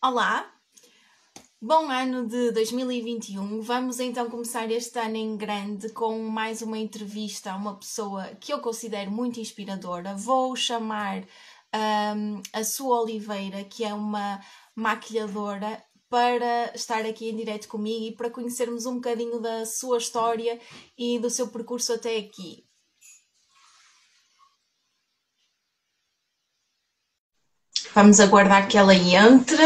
Olá, bom ano de 2021. Vamos então começar este ano em grande com mais uma entrevista a uma pessoa que eu considero muito inspiradora. Vou chamar um, a Sua Oliveira, que é uma maquilhadora, para estar aqui em direto comigo e para conhecermos um bocadinho da sua história e do seu percurso até aqui. Vamos aguardar que ela entre.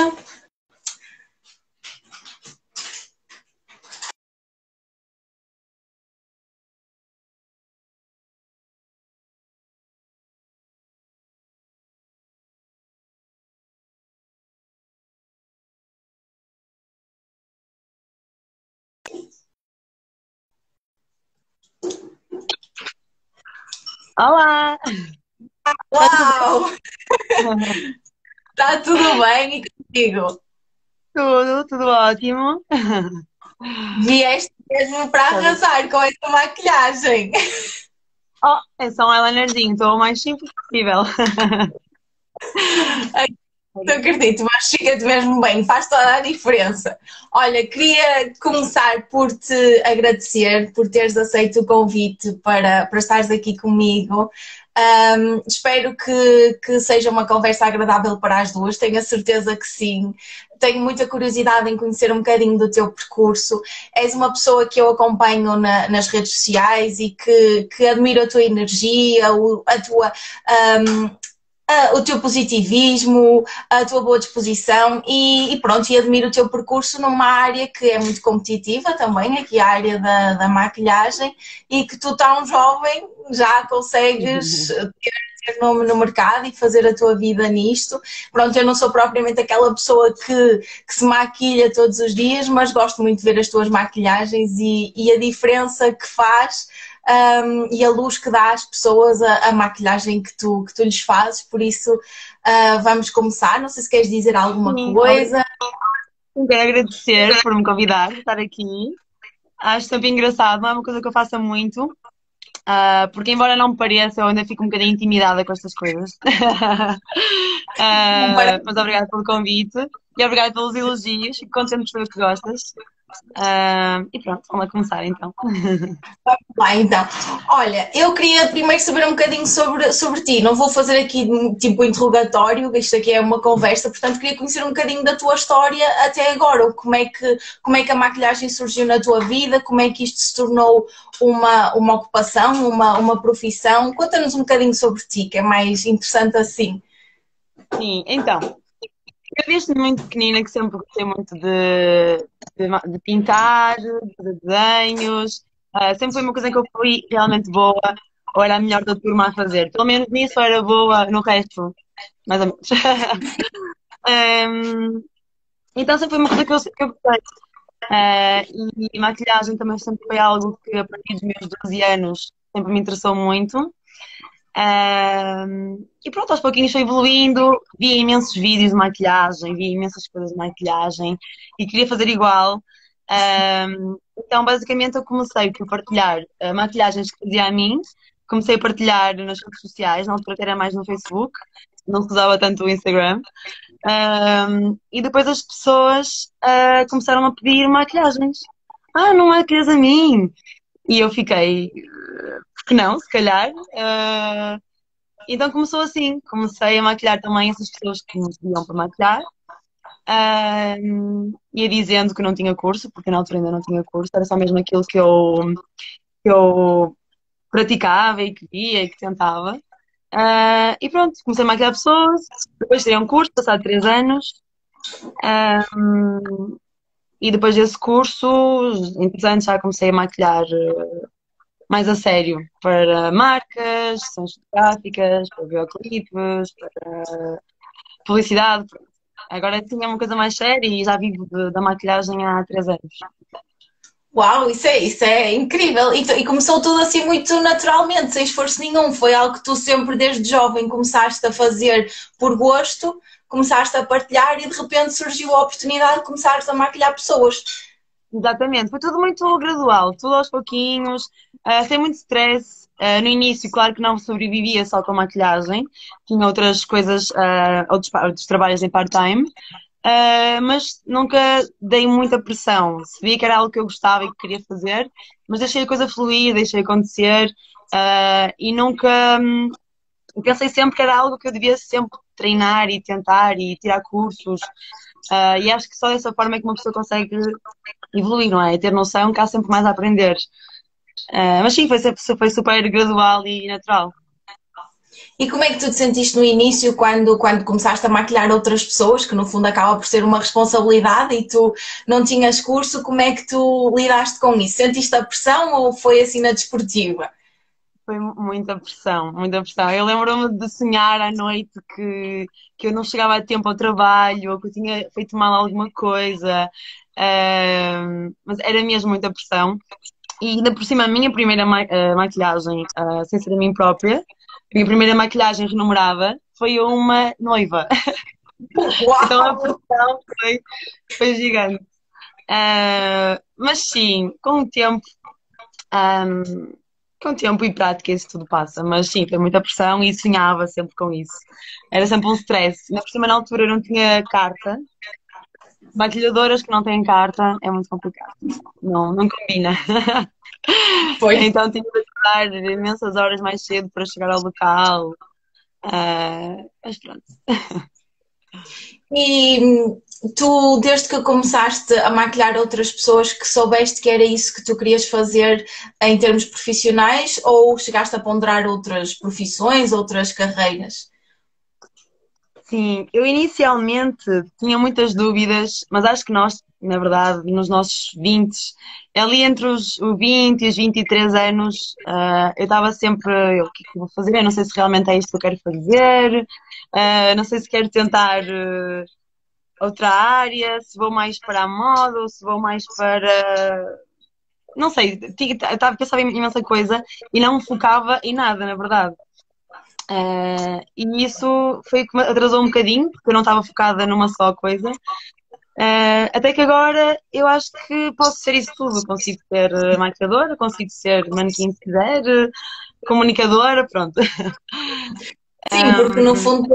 Olá! Uau! Está tudo bem e contigo? Tudo, tudo ótimo. Vieste mesmo para arrasar com essa maquilhagem. Oh, é só um eyelinerzinho, estou o mais simples possível. Não acredito, mas fica-te mesmo bem, faz toda a diferença. Olha, queria começar por te agradecer por teres aceito o convite para, para estares aqui comigo. Um, espero que, que seja uma conversa agradável para as duas, tenho a certeza que sim. Tenho muita curiosidade em conhecer um bocadinho do teu percurso. És uma pessoa que eu acompanho na, nas redes sociais e que, que admiro a tua energia, a tua. Um, o teu positivismo, a tua boa disposição e, e, pronto, e admiro o teu percurso numa área que é muito competitiva também, aqui a área da, da maquilhagem, e que tu tão jovem já consegues ter, ter nome no mercado e fazer a tua vida nisto. Pronto, eu não sou propriamente aquela pessoa que, que se maquilha todos os dias, mas gosto muito de ver as tuas maquilhagens e, e a diferença que faz um, e a luz que dá às pessoas, a, a, maquilhagem que tu, que tu lhes fazes. Por isso, uh, vamos começar. Não sei se queres dizer alguma Sim, coisa. Quero agradecer por me convidar a estar aqui. Acho sempre engraçado, não é uma coisa que eu faça muito, uh, porque embora não me pareça, eu ainda fico um bocadinho intimidada com estas coisas. uh, mas obrigada pelo convite e obrigada pelos elogios. Fico contente de saber que gostas. Uh, e pronto, vamos lá começar então. Vamos lá então. Olha, eu queria primeiro saber um bocadinho sobre, sobre ti. Não vou fazer aqui tipo interrogatório, isto aqui é uma conversa, portanto queria conhecer um bocadinho da tua história até agora. Como é que, como é que a maquilhagem surgiu na tua vida? Como é que isto se tornou uma, uma ocupação, uma, uma profissão? Conta-nos um bocadinho sobre ti, que é mais interessante assim. Sim, então, eu desde muito pequenina que sempre gostei muito de, de, de pintar, de desenhos. Uh, sempre foi uma coisa que eu fui realmente boa, ou era a melhor da turma a fazer. Pelo menos nisso era boa, no resto, mais ou menos. um, então sempre foi uma coisa que eu, que eu gostei. Uh, e maquilhagem também sempre foi algo que a partir dos meus 12 anos sempre me interessou muito. Um, e pronto, aos pouquinhos foi evoluindo, vi imensos vídeos de maquilhagem, vi imensas coisas de maquilhagem e queria fazer igual. Um, então, basicamente, eu comecei por partilhar uh, maquilhagens que fazia a mim, comecei a partilhar nas redes sociais, na altura era mais no Facebook, não se usava tanto o Instagram. Um, e depois as pessoas uh, começaram a pedir maquilhagens. Ah, não maquilhas a mim! E eu fiquei, porque não, se calhar. Uh, então começou assim, comecei a maquilhar também essas pessoas que me pediam para maquilhar. Uh, ia dizendo que não tinha curso, porque na altura ainda não tinha curso, era só mesmo aquilo que eu, que eu praticava e que via e que tentava. Uh, e pronto, comecei a maquilhar pessoas, depois tirei um curso, passado três anos. E depois desse curso, entretanto, já comecei a maquilhar mais a sério para marcas, sessões fotográficas, para videoclipes, para publicidade. Agora tinha uma coisa mais séria e já vivo de, da maquilhagem há três anos. Uau, isso é, isso é incrível! E, e, começou tudo assim muito naturalmente, sem esforço nenhum. Foi algo que tu sempre, desde jovem, começaste a fazer por gosto, começaste a partilhar e de repente surgiu a oportunidade de começares a maquilhar pessoas. Exatamente, foi tudo muito gradual, tudo aos pouquinhos, uh, sem muito stress. Uh, no início, claro que não sobrevivia só com maquilhagem, tinha outras coisas, uh, outros, outros trabalhos em part-time. Mas nunca dei muita pressão. Sabia que era algo que eu gostava e que queria fazer, mas deixei a coisa fluir, deixei acontecer e nunca. Um, pensei sempre que era algo que eu devia sempre treinar e tentar e tirar cursos. Uh, e acho que só dessa forma é que uma pessoa consegue evoluir, não é? E ter noção que há sempre mais a aprender. mas sim, foi, foi super gradual e natural. E como é que tu te sentiste no início quando, quando começaste a maquilhar outras pessoas, que no fundo acaba por ser uma responsabilidade e tu não tinhas curso, como é que tu lidaste com isso? Sentiste a pressão ou foi assim na desportiva? Foi muita pressão, muita pressão. Eu lembro-me de sonhar à noite que, que eu não chegava a tempo ao trabalho ou que eu tinha feito mal alguma coisa, uh, mas era mesmo muita pressão. E ainda por cima, a minha primeira ma uh, maquilhagem, uh, sem ser a mim própria, minha primeira maquilhagem renombrada foi uma noiva. então a pressão foi, foi gigante. Uh, mas sim, com o tempo, um, com o tempo e prática isso tudo passa. Mas sim, foi muita pressão e sonhava sempre com isso. Era sempre um stress. Na por cima, na altura, eu não tinha carta. Maquilhadoras que não têm carta é muito complicado. Não, não combina. Foi. Então tive de estar imensas horas mais cedo para chegar ao local. Uh, mas pronto. E tu, desde que começaste a maquilhar outras pessoas, que soubeste que era isso que tu querias fazer em termos profissionais ou chegaste a ponderar outras profissões, outras carreiras? Sim, eu inicialmente tinha muitas dúvidas, mas acho que nós, na verdade, nos nossos 20, ali entre os 20 e os 23 anos, uh, eu estava sempre, o que é que vou fazer? Eu não sei se realmente é isto que eu quero fazer, uh, não sei se quero tentar uh, outra área, se vou mais para a moda ou se vou mais para. Não sei, estava a pensar em imensa coisa e não focava em nada, na verdade. Uh, e isso foi que me atrasou um bocadinho, porque eu não estava focada numa só coisa. Uh, até que agora eu acho que posso ser isso tudo. Consigo ser maquiadora, consigo ser manequim se quiser, comunicadora, pronto. Sim, porque no fundo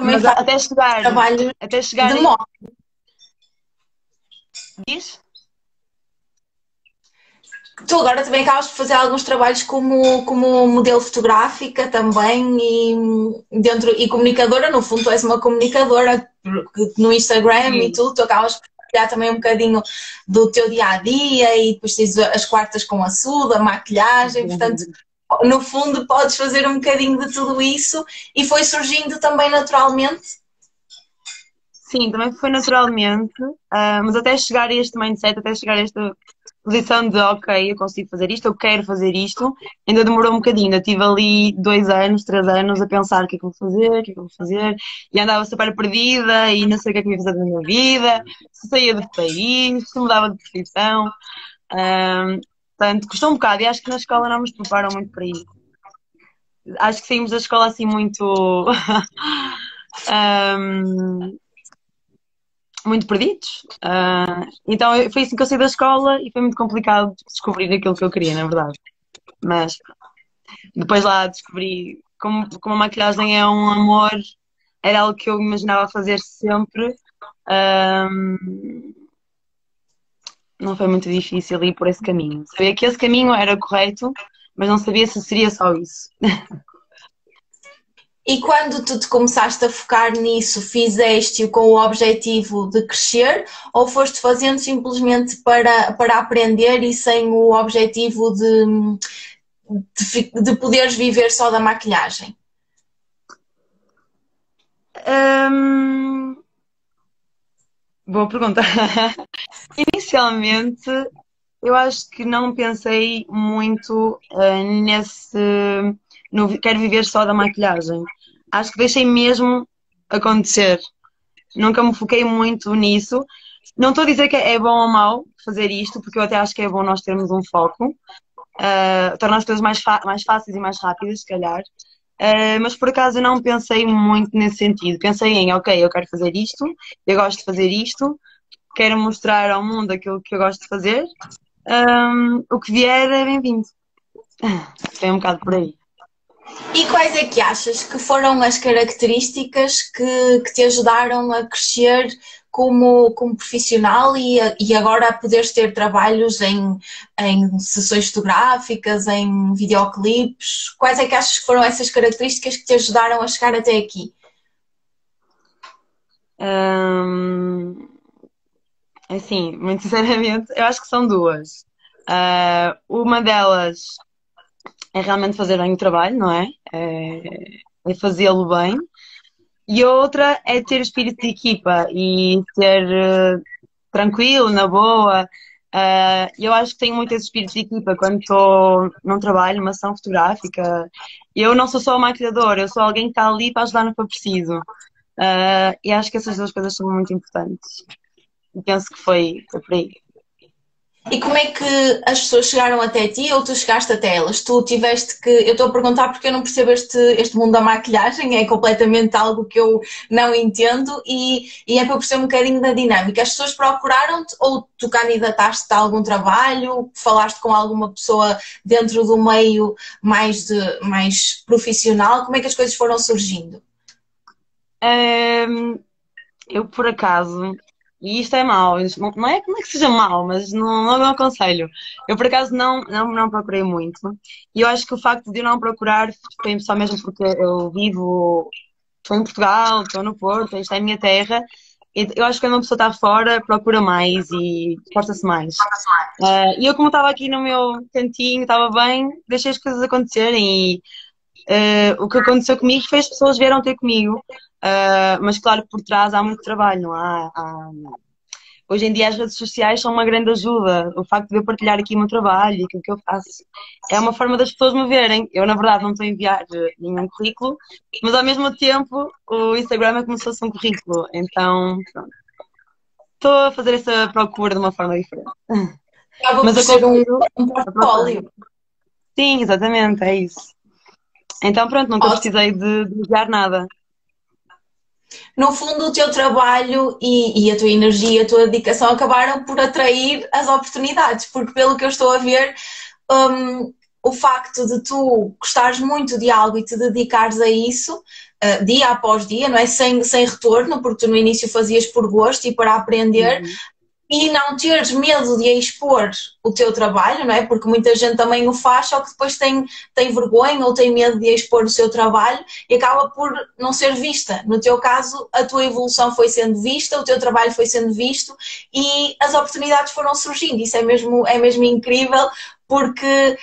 mas até chegar, trabalho até chegar de moda. Diz? Tu agora também acabas de fazer alguns trabalhos como, como modelo fotográfica também e, dentro, e comunicadora, no fundo tu és uma comunicadora no Instagram Sim. e tudo, tu acabas por partilhar também um bocadinho do teu dia a dia e depois tens as quartas com a suda, a maquilhagem, portanto no fundo podes fazer um bocadinho de tudo isso e foi surgindo também naturalmente Sim, também foi naturalmente, uh, mas até chegar a este mindset, até chegar a esta posição de ok, eu consigo fazer isto, eu quero fazer isto, ainda demorou um bocadinho. Eu tive ali dois anos, três anos a pensar o que é que vou fazer, o que é que vou fazer, e andava super perdida e não sei o que é que ia fazer da minha vida, se saía do país, se mudava de profissão. Um, portanto, custou um bocado e acho que na escola não nos preparam muito para isso. Acho que saímos da escola assim muito. um, muito perdidos. Uh, então foi assim que eu saí da escola e foi muito complicado descobrir aquilo que eu queria, na verdade. Mas depois lá descobri como, como a maquilhagem é um amor, era algo que eu imaginava fazer sempre. Um, não foi muito difícil ir por esse caminho. Sabia que esse caminho era correto, mas não sabia se seria só isso. E quando tu te começaste a focar nisso, fizeste-o com o objetivo de crescer ou foste fazendo simplesmente para, para aprender e sem o objetivo de, de, de poderes viver só da maquilhagem? Hum... Boa pergunta. Inicialmente, eu acho que não pensei muito uh, nesse no quero viver só da maquilhagem. Acho que deixei mesmo acontecer. Nunca me foquei muito nisso. Não estou a dizer que é bom ou mau fazer isto, porque eu até acho que é bom nós termos um foco. Uh, as coisas mais, mais fáceis e mais rápidas, se calhar. Uh, mas por acaso eu não pensei muito nesse sentido. Pensei em, ok, eu quero fazer isto, eu gosto de fazer isto, quero mostrar ao mundo aquilo que eu gosto de fazer. Um, o que vier é bem-vindo. Foi um bocado por aí. E quais é que achas que foram as características que, que te ajudaram a crescer como, como profissional e, e agora poderes ter trabalhos em, em sessões fotográficas, em videoclipes? Quais é que achas que foram essas características que te ajudaram a chegar até aqui? Hum, assim, muito sinceramente, eu acho que são duas. Uh, uma delas é realmente fazer bem o trabalho, não é? É, é fazê-lo bem. E outra é ter espírito de equipa e ser uh, tranquilo, na boa. Uh, eu acho que tenho muito esse espírito de equipa quando estou num trabalho, numa ação fotográfica. Eu não sou só uma maquilhadora, eu sou alguém que está ali para ajudar no que eu preciso. Uh, e acho que essas duas coisas são muito importantes. E penso que foi, foi por aí. E como é que as pessoas chegaram até ti ou tu chegaste até elas? Tu tiveste que. Eu estou a perguntar porque eu não percebo este, este mundo da maquilhagem, é completamente algo que eu não entendo e, e é para perceber um bocadinho da dinâmica. As pessoas procuraram-te ou tu candidataste a algum trabalho? Falaste com alguma pessoa dentro do meio mais, de, mais profissional? Como é que as coisas foram surgindo? Um, eu, por acaso, e isto é mau, não é, não é que seja mau, mas não, não, não aconselho. Eu, por acaso, não, não, não procurei muito. E eu acho que o facto de eu não procurar foi só mesmo porque eu vivo, estou em Portugal, estou no Porto, isto é a minha terra. Eu acho que quando uma pessoa está fora, procura mais e esforça-se mais. Uh, e eu, como estava aqui no meu cantinho, estava bem, deixei as coisas acontecerem. E uh, o que aconteceu comigo foi as pessoas vieram ter comigo. Uh, mas claro que por trás há muito trabalho, não há, há, Hoje em dia as redes sociais são uma grande ajuda. O facto de eu partilhar aqui o meu trabalho e aquilo que eu faço é uma forma das pessoas me verem. Eu, na verdade, não estou a enviar nenhum currículo, mas ao mesmo tempo o Instagram é como se fosse um currículo. Então, pronto. Estou a fazer essa procura de uma forma diferente. Acaba mas eu ser um, um portfólio. Sim, exatamente, é isso. Então, pronto, nunca precisei de, de enviar nada. No fundo, o teu trabalho e, e, a tua energia, a tua dedicação acabaram por atrair as oportunidades, porque pelo que eu estou a ver, um, o facto de tu gostares muito de algo e te dedicares a isso, uh, dia após dia, não é? Sem, sem retorno, porque tu no início fazias por gosto e para aprender, uhum e não teres medo de expor o teu trabalho, não é? Porque muita gente também o faz, só que depois tem, tem vergonha ou tem medo de expor o seu trabalho e acaba por não ser vista. No teu caso, a tua evolução foi sendo vista, o teu trabalho foi sendo visto e as oportunidades foram surgindo. Isso é mesmo, é mesmo incrível porque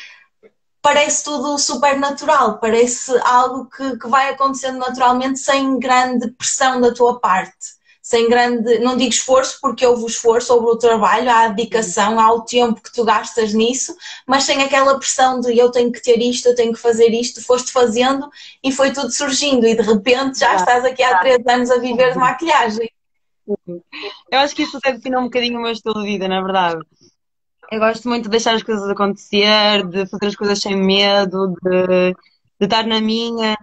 parece tudo super natural, parece algo que, que vai acontecendo naturalmente sem grande pressão da tua parte sem grande, não digo esforço, porque houve o esforço, houve o trabalho, há a dedicação, há o tempo que tu gastas nisso, mas sem aquela pressão de eu tenho que ter isto, eu tenho que fazer isto, foste fazendo e foi tudo surgindo e de repente já estás aqui há três anos a viver de maquilhagem. Eu acho que isso até define um bocadinho o meu estilo de vida, na verdade. Eu gosto muito de deixar as coisas acontecer, de fazer as coisas sem medo, de, de estar na minha.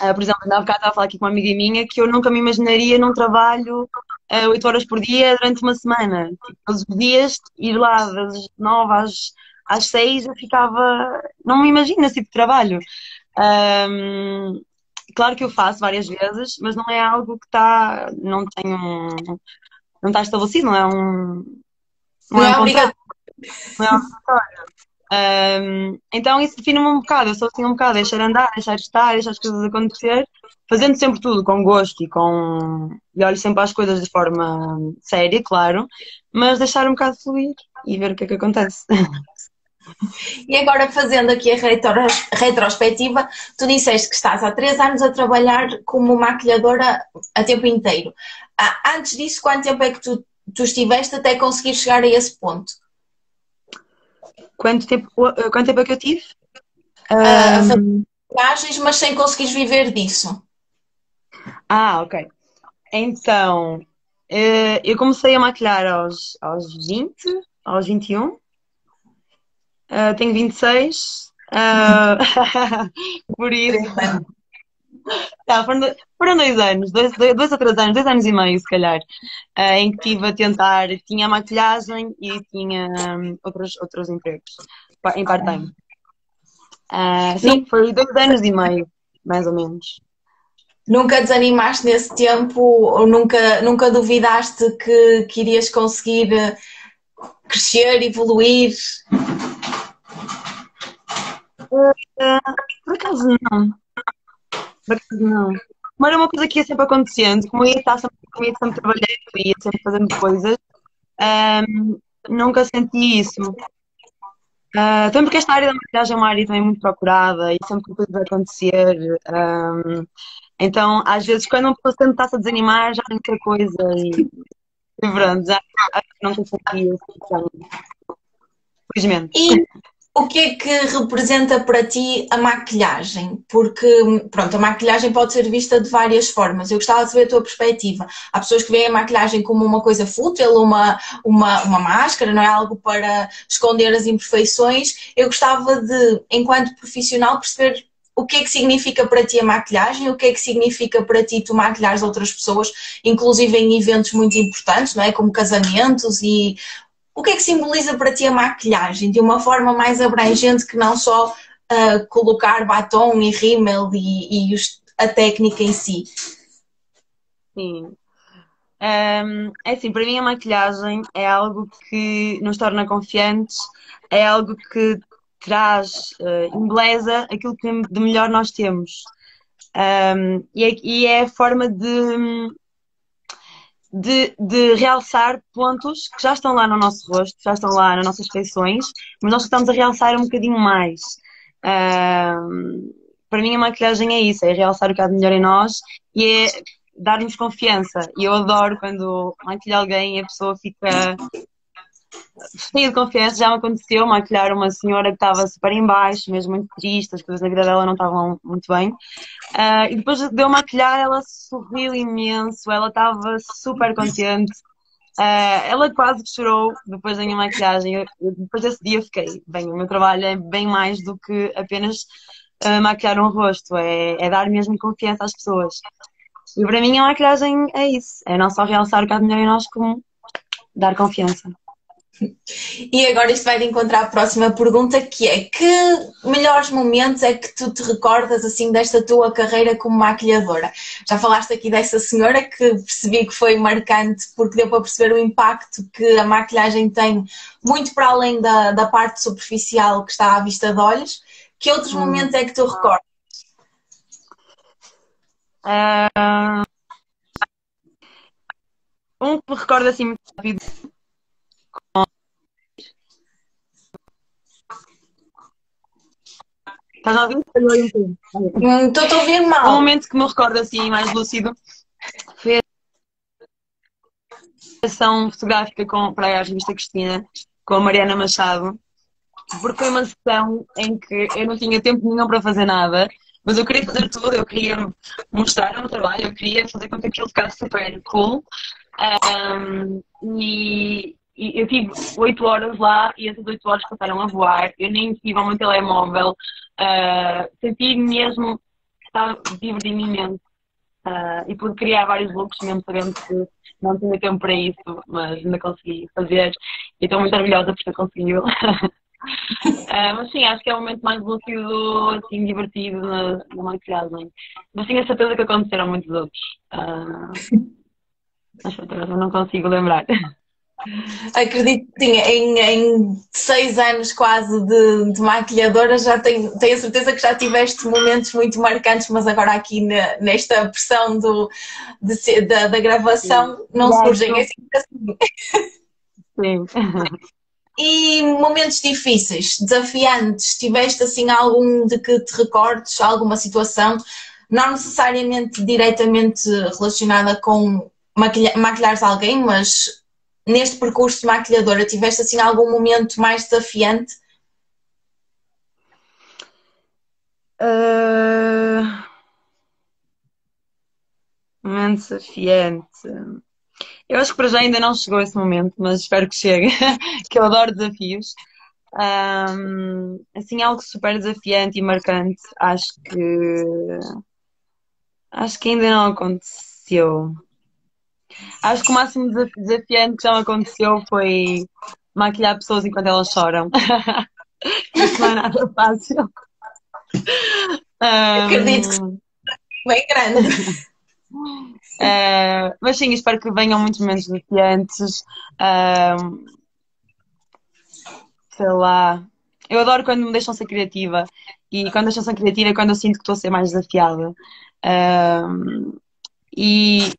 Uh, por exemplo, há bocado estava a falar aqui com uma amiga minha que eu nunca me imaginaria num trabalho uh, 8 horas por dia durante uma semana. Tipo, todos os dias, ir lá das 9 às, às 6, eu ficava. Não me imagino esse tipo de trabalho. Um, claro que eu faço várias vezes, mas não é algo que está. Não tem um. Não está estabelecido, não é um. Não, não é, é obrigado. Não é um um, então isso define-me um bocado, eu sou assim um bocado, deixar andar, deixar estar, deixar as coisas acontecer, fazendo sempre tudo com gosto e com. e olho sempre às coisas de forma séria, claro, mas deixar um bocado fluir e ver o que é que acontece. E agora fazendo aqui a retrospectiva, tu disseste que estás há três anos a trabalhar como maquilhadora a tempo inteiro. Ah, antes disso, quanto tempo é que tu, tu estiveste até conseguir chegar a esse ponto? Quanto tempo, uh, quanto tempo é que eu tive? Um... viagens, mas sem conseguires viver disso. Ah, ok. Então, uh, eu comecei a maquilhar aos, aos 20, aos 21. Uh, tenho 26. Uh, por isso. Tá, foram, foram dois anos, dois, dois ou três anos, dois anos e meio, se calhar, uh, em que estive a tentar, tinha maquilhagem e tinha um, outros, outros empregos em part-time. Uh, sim, foi dois anos e meio, mais ou menos. Nunca desanimaste nesse tempo ou nunca, nunca duvidaste que, que irias conseguir eh, crescer, evoluir? Uh, por acaso não. Não. Mas era uma coisa que ia sempre acontecendo, como ia estar sempre, eu ia sempre trabalhando, ia sempre fazendo coisas, um, nunca senti isso. Uh, também porque esta área da maquilhagem é uma área também muito procurada e sempre que coisas acontecer. Um, então, às vezes, quando uma pessoa está-se a desanimar, já tem muita coisa e, e pronto, já, não isso. Felizmente. E o que é que representa para ti a maquilhagem? Porque, pronto, a maquilhagem pode ser vista de várias formas. Eu gostava de saber a tua perspectiva. Há pessoas que veem a maquilhagem como uma coisa fútil, uma, uma, uma máscara, não é algo para esconder as imperfeições. Eu gostava de, enquanto profissional, perceber o que é que significa para ti a maquilhagem, o que é que significa para ti tu maquilhares outras pessoas, inclusive em eventos muito importantes, não é? Como casamentos e o que é que simboliza para ti a maquilhagem de uma forma mais abrangente que não só uh, colocar batom e rímel e, e os, a técnica em si? Sim. Um, é assim, para mim a maquilhagem é algo que nos torna confiantes, é algo que traz, uh, embeleza aquilo que de melhor nós temos. Um, e, é, e é a forma de, de, de, realçar pontos que já estão lá no nosso rosto, já estão lá nas nossas feições, mas nós estamos a realçar um bocadinho mais. Um, para mim, a maquilhagem é isso: é realçar o que há de melhor em nós e é dar-nos confiança. E eu adoro quando maquilho alguém e a pessoa fica de confiança. Já me aconteceu maquilhar uma senhora que estava super em baixo, mesmo muito triste, as coisas na vida dela não estavam muito bem. Uh, e depois de eu maquilhar, ela sorriu imenso, ela estava super contente. Uh, ela quase chorou depois da minha maquilhagem. Eu, depois desse dia fiquei, bem, o meu trabalho é bem mais do que apenas uh, maquilhar um rosto, é, é, dar mesmo confiança às pessoas. E para mim a maquilhagem é isso, é não só realçar o que há de melhor em nós, como dar confiança. E agora isto vai de encontrar a próxima pergunta que é que melhores momentos é que tu te recordas assim desta tua carreira como maquilhadora? Já falaste aqui dessa senhora que percebi que foi marcante porque deu para perceber o impacto que a maquilhagem tem muito para além da, da parte superficial que está à vista de olhos. Que outros hum. momentos é que tu recordas? Uh, um que me recordo assim muito rápido Estás a ouvir? Estou a ouvir mal. Um momento que me recordo assim mais lúcido foi a sessão fotográfica com, para a revista Cristina com a Mariana Machado, porque foi uma sessão em que eu não tinha tempo nenhum para fazer nada, mas eu queria fazer tudo, eu queria mostrar o meu trabalho, eu queria fazer com que aquilo ficasse super cool. Um, e, e eu tive oito horas lá e essas oito horas passaram a voar. Eu nem tive ao meu telemóvel. Uh, senti mesmo que estava divertindo imenso. Uh, e pude criar vários looks, mesmo sabendo que não tinha tempo para isso, mas ainda consegui fazer. E estou muito orgulhosa por ter conseguido. uh, mas sim, acho que é o momento mais lúcido, assim, divertido na, na maquilhagem. Mas tenho a certeza que aconteceram muitos outros. Uh, mas não consigo lembrar. Acredito que em, em seis anos quase de, de maquilhadora já tenho, tenho a certeza que já tiveste momentos muito marcantes, mas agora aqui na, nesta pressão do, de, da, da gravação sim. não surgem assim. Sim. E momentos difíceis, desafiantes, tiveste assim algum de que te recordes, alguma situação, não necessariamente diretamente relacionada com maquilhar, maquilhares alguém, mas neste percurso de maquilhadora, tiveste assim algum momento mais desafiante? Uh... Momento desafiante. Eu acho que para já ainda não chegou esse momento, mas espero que chegue, que eu adoro desafios. Um, assim, algo super desafiante e marcante, acho que acho que ainda não aconteceu. Acho que o máximo desafiante que já me aconteceu foi maquilhar pessoas enquanto elas choram. Isso não é nada fácil. Um, Acredito que bem grande. Uh, mas sim, espero que venham muitos momentos desafiantes. Uh, sei lá. Eu adoro quando me deixam ser criativa. E quando deixam ser criativa é quando eu sinto que estou a ser mais desafiada. Uh, e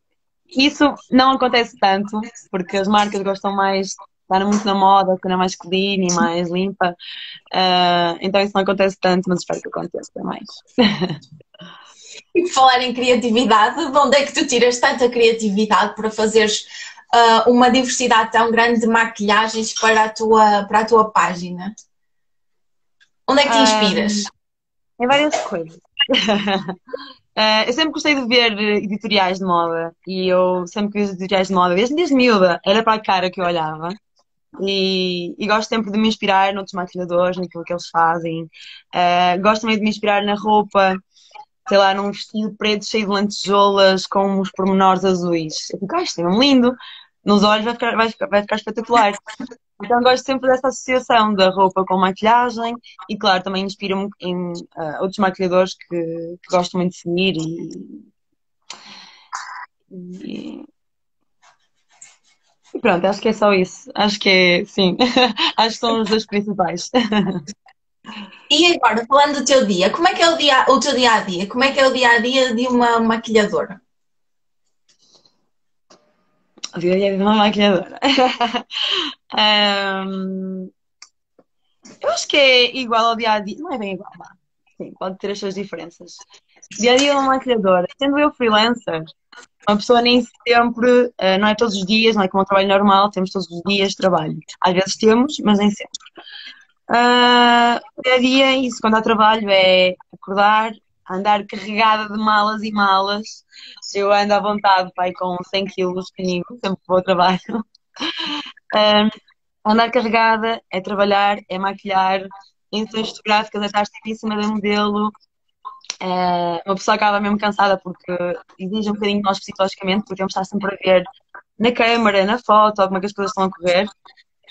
isso não acontece tanto, porque as marcas gostam mais de estar muito na moda, é mais clean e mais limpa. então isso não acontece tanto, mas espero que aconteça mais. E falar em criatividade, de onde é que tu tiras tanta criatividade para fazeres uh, uma diversidade tão grande de maquilhagens para a tua, para a tua página? Onde é que te ah, inspiras? Um, em várias coisas. Uh, eu sempre gostei de ver editoriais de moda e eu sempre que vi editoriais de moda, desde, desde miúda, era para a cara que eu olhava. E, e, gosto sempre de me inspirar noutros maquilhadores, naquilo que eles fazem. Uh, gosto também de me inspirar na roupa sei lá, num vestido preto cheio de lantejoulas com os pormenores azuis. Eu fico, ah, isto é lindo. Nos olhos vai ficar, vai ficar, vai ficar espetacular. Então gosto sempre dessa associação da roupa com maquilhagem e, claro, também inspiro-me em uh, outros maquilhadores que, que, gosto muito de seguir e, e, e, pronto, acho que é só isso. Acho que é, sim, acho que são os dois principais. E agora, falando do teu dia, como é que é o, dia, o teu dia a dia? Como é que é o dia a dia de uma maquilhadora? O dia a dia de uma maquilhadora. um, eu acho que é igual ao dia a dia. Não é bem igual, não. Sim, pode ter as suas diferenças. Dia a dia de uma maquilhadora. Sendo eu freelancer, uma pessoa nem sempre, uh, não é todos os dias, não é como um trabalho normal, temos todos os dias de trabalho. Às vezes temos, mas nem sempre. Uh, dia a dia é isso, quando há trabalho é acordar, andar carregada de malas e malas. Eu ando à vontade, pai, com 100 quilos comigo, sempre vou ao trabalho. Uh, andar carregada é trabalhar, é maquilhar, edições fotográficas, é estar sempre em cima do modelo. Uma pessoa acaba mesmo cansada porque exige um bocadinho de nós psicologicamente, porque temos estar sempre a ver na câmara, na foto, como é que as coisas estão a correr.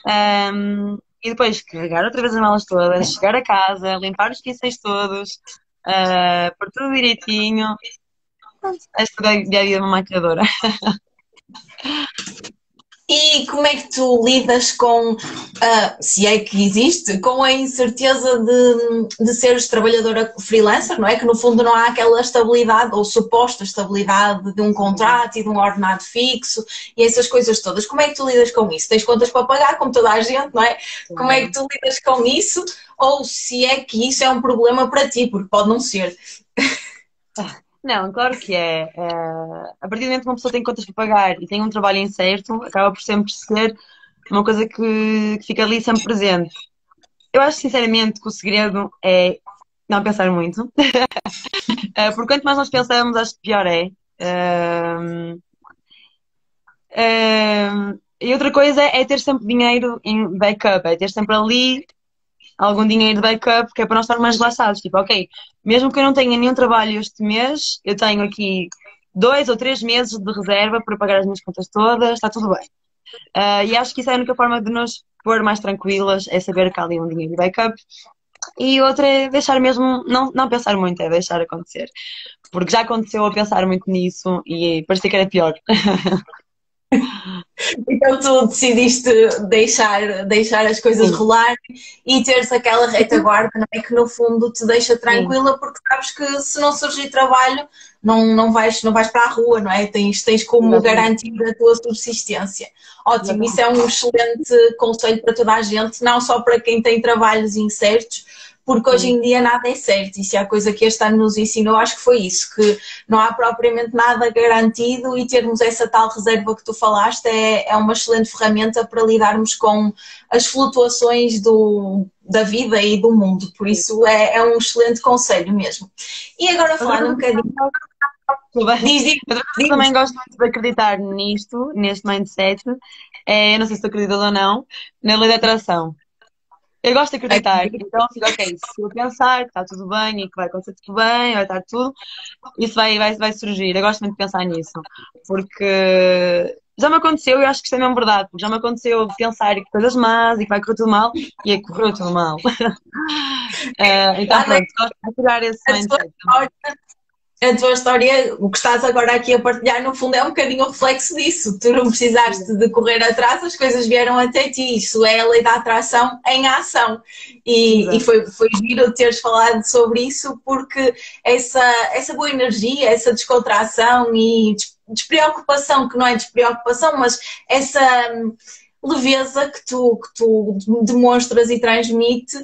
Um, e depois carregar outra vez as malas todas, chegar a casa, limpar os pincéis todos, uh, pôr tudo direitinho. É dia a dia de uma maquiadora. E como é que tu lidas com, uh, se é que existe, com a incerteza de, de seres trabalhadora freelancer, não é? Que no fundo não há aquela estabilidade ou suposta estabilidade de um contrato e de um ordenado fixo e essas coisas todas. Como é que tu lidas com isso? Tens contas para pagar, como toda a gente, não é? Como é que tu lidas com isso? Ou se é que isso é um problema para ti, porque pode não ser. Não, claro que é. é. A partir do momento que uma pessoa tem contas para pagar e tem um trabalho incerto, acaba por sempre ser uma coisa que, que fica ali sempre presente. Eu acho sinceramente que o segredo é não pensar muito. Eh, porque quanto mais nós pensamos, acho que pior é. Um, um, e outra coisa é ter sempre dinheiro em backup, é ter sempre ali algum dinheiro de backup, que é para nós estarmos mais relaxados. Tipo, ok, mesmo que eu não tenha nenhum trabalho este mês, eu tenho aqui dois ou três meses de reserva para pagar as minhas contas todas, está tudo bem. Uh, e acho que isso é a única forma de nos pôr mais tranquilas, é saber que há ali um dinheiro de backup. E outra é deixar mesmo, não, não pensar muito, é deixar acontecer. Porque já aconteceu a pensar muito nisso e parecia que era pior. Então tu decidiste deixar, deixar as coisas Sim. rolar e teres aquela retaguarda não é? que no fundo te deixa tranquila Sim. porque sabes que se não surgir trabalho não, não, vais, não vais para a rua, não é? Tens, tens como garantir a tua subsistência. Ótimo, isso é um excelente conselho para toda a gente, não só para quem tem trabalhos incertos, porque hoje em dia nada é certo e se há coisa que este ano nos ensinou, acho que foi isso, que não há propriamente nada garantido e termos essa tal reserva que tu falaste é, é uma excelente ferramenta para lidarmos com as flutuações do, da vida e do mundo, por isso é, é um excelente conselho mesmo. E agora falando um bocadinho. Diz, diz, diz. também gosto muito de acreditar nisto, neste mindset. É, eu não sei se tu acreditas ou não, na lei da atração. Eu gosto de acreditar. Então, fico, ok, se eu pensar que está tudo bem e que vai acontecer tudo bem, vai estar tudo, isso vai, vai, vai surgir. Eu gosto muito de pensar nisso. Porque já me aconteceu, eu acho que isto é mesmo verdade, porque já me aconteceu pensar que coisas más e que vai correr tudo mal e é correu tudo mal. uh, então, pronto, gosto de tirar esse mindset. A tua história, o que estás agora aqui a partilhar, no fundo é um bocadinho o reflexo disso. Tu não precisaste de correr atrás, as coisas vieram até ti. Isso é a lei da atração em ação. E, e foi, foi giro teres falado sobre isso, porque essa, essa boa energia, essa descontração e despreocupação, que não é despreocupação, mas essa hum, leveza que tu, que tu demonstras e transmite